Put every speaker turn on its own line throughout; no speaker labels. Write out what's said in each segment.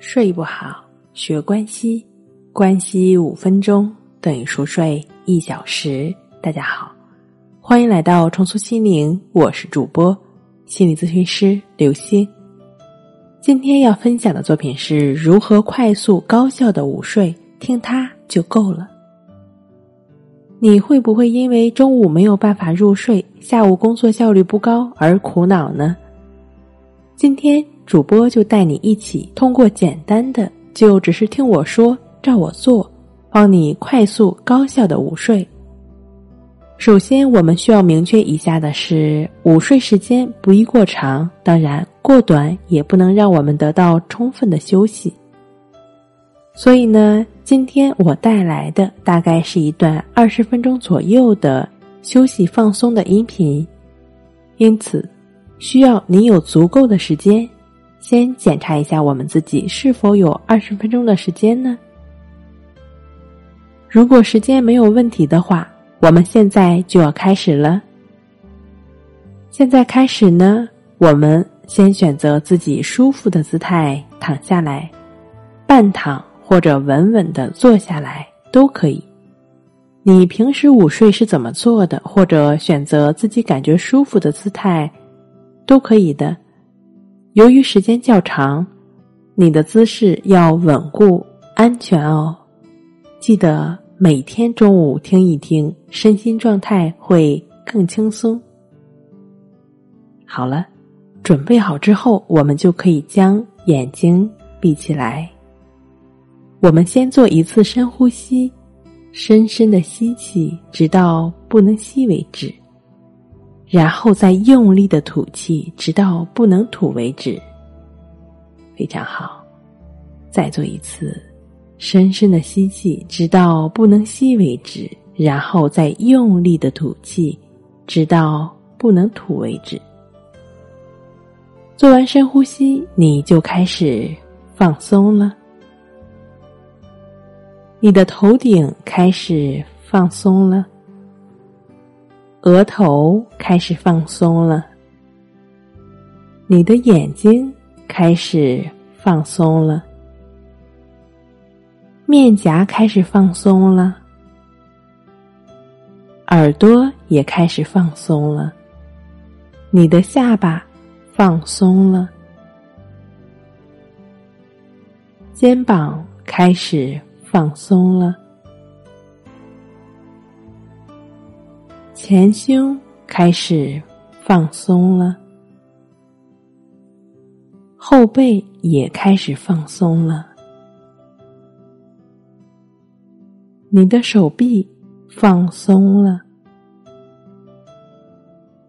睡不好，学关西，关西五分钟等于熟睡一小时。大家好，欢迎来到重塑心灵，我是主播心理咨询师刘星。今天要分享的作品是如何快速高效的午睡，听它就够了。你会不会因为中午没有办法入睡，下午工作效率不高而苦恼呢？今天。主播就带你一起通过简单的，就只是听我说，照我做，帮你快速高效的午睡。首先，我们需要明确一下的是：午睡时间不宜过长，当然过短也不能让我们得到充分的休息。所以呢，今天我带来的大概是一段二十分钟左右的休息放松的音频，因此需要你有足够的时间。先检查一下我们自己是否有二十分钟的时间呢？如果时间没有问题的话，我们现在就要开始了。现在开始呢，我们先选择自己舒服的姿态躺下来，半躺或者稳稳的坐下来都可以。你平时午睡是怎么做的？或者选择自己感觉舒服的姿态，都可以的。由于时间较长，你的姿势要稳固、安全哦。记得每天中午听一听，身心状态会更轻松。好了，准备好之后，我们就可以将眼睛闭起来。我们先做一次深呼吸，深深的吸气，直到不能吸为止。然后再用力的吐气，直到不能吐为止。非常好，再做一次，深深的吸气，直到不能吸为止。然后再用力的吐气，直到不能吐为止。做完深呼吸，你就开始放松了。你的头顶开始放松了。额头开始放松了，你的眼睛开始放松了，面颊开始放松了，耳朵也开始放松了，你的下巴放松了，肩膀开始放松了。前胸开始放松了，后背也开始放松了，你的手臂放松了，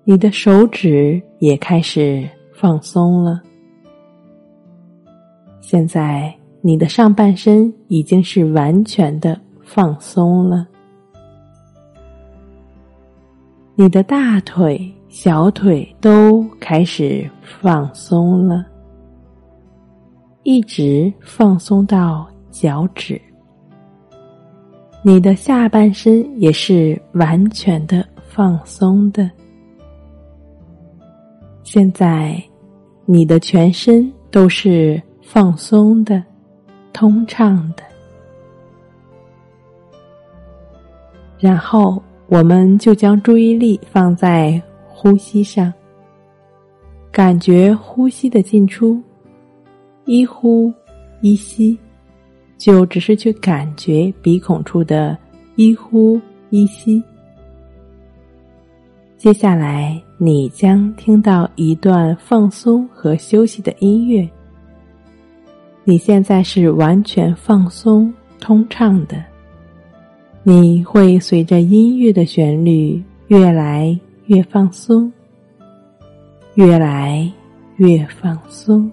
你的手指也开始放松了。现在，你的上半身已经是完全的放松了。你的大腿、小腿都开始放松了，一直放松到脚趾。你的下半身也是完全的放松的。现在，你的全身都是放松的、通畅的。然后。我们就将注意力放在呼吸上，感觉呼吸的进出，一呼一吸，就只是去感觉鼻孔处的一呼一吸。接下来，你将听到一段放松和休息的音乐。你现在是完全放松、通畅的。你会随着音乐的旋律越来越放松，越来越放松。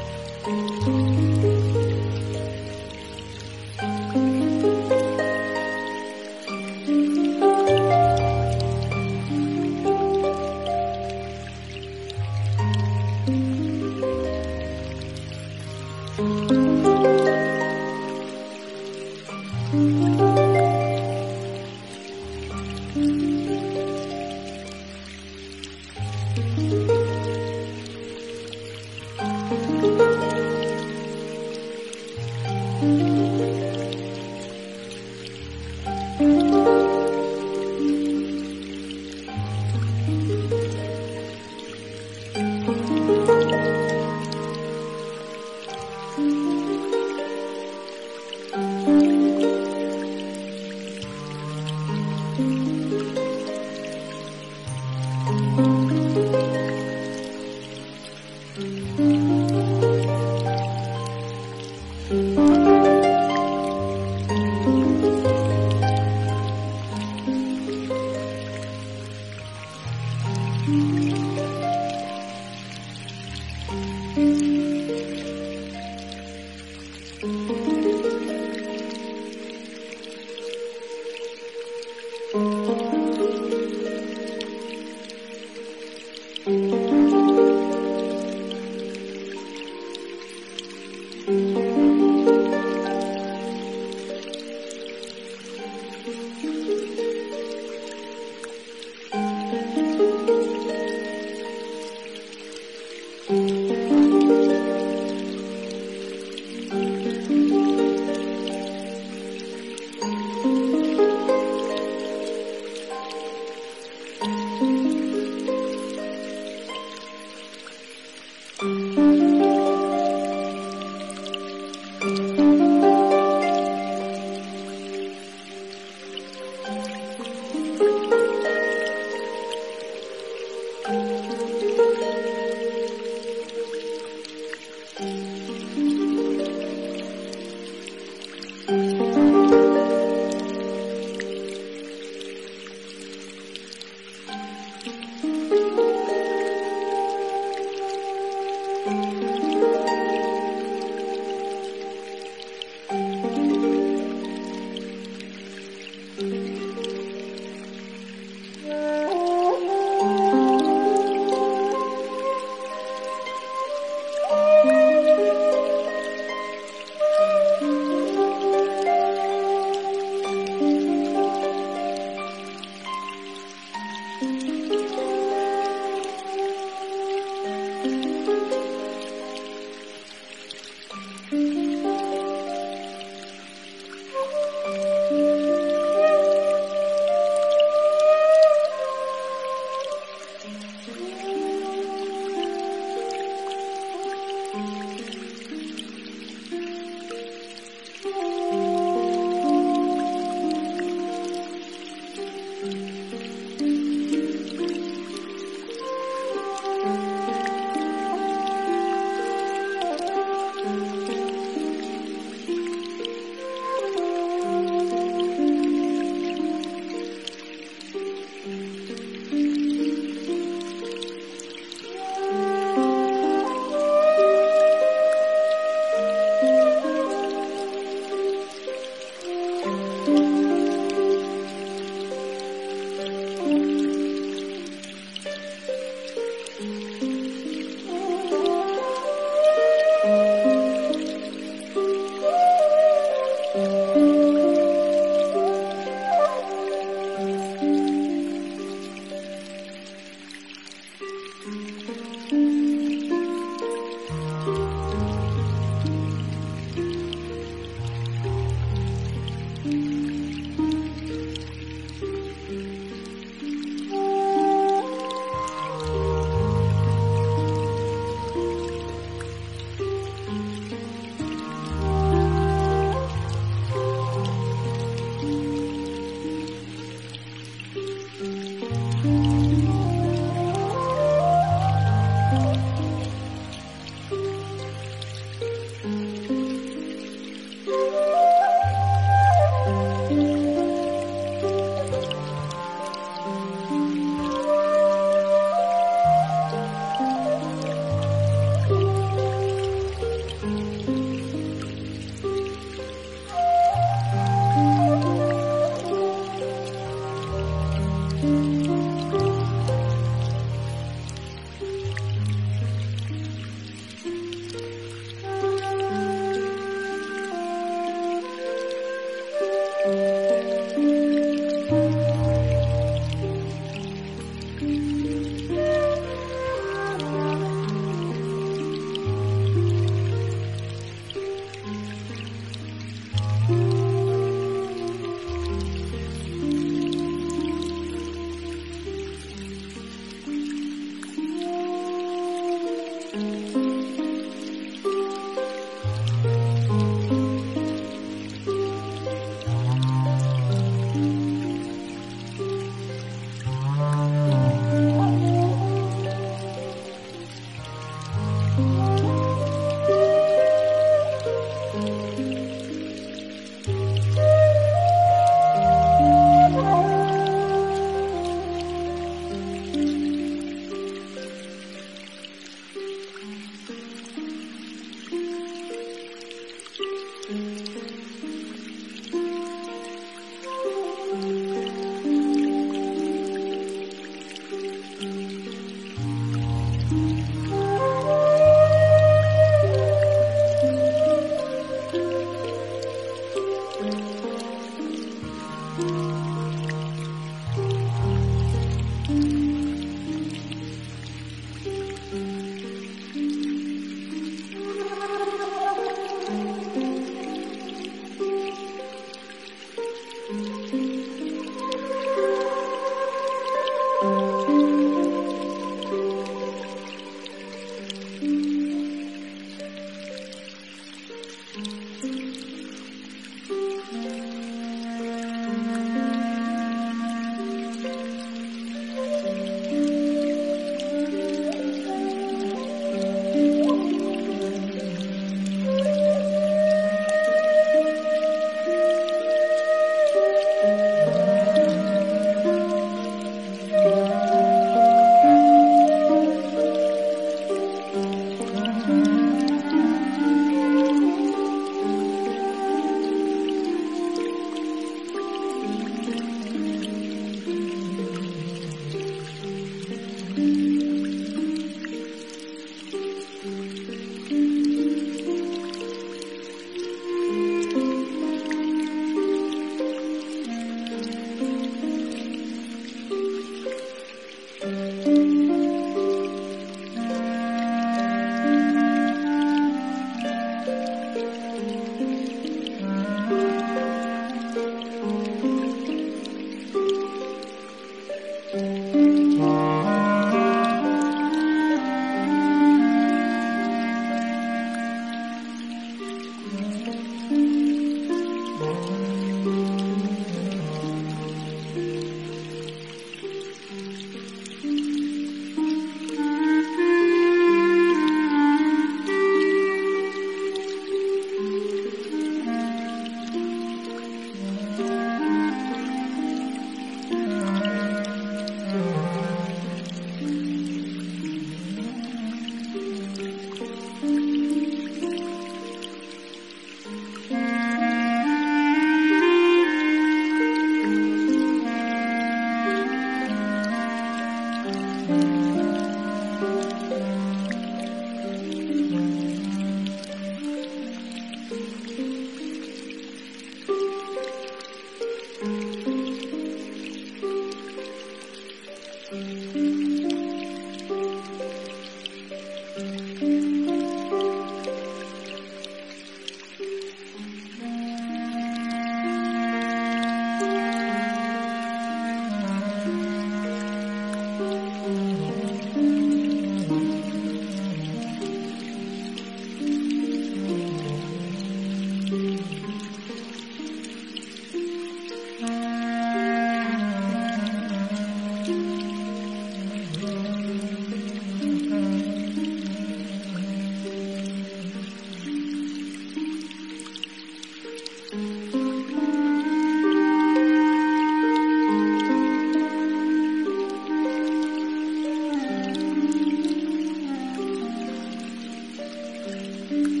Mm-hmm.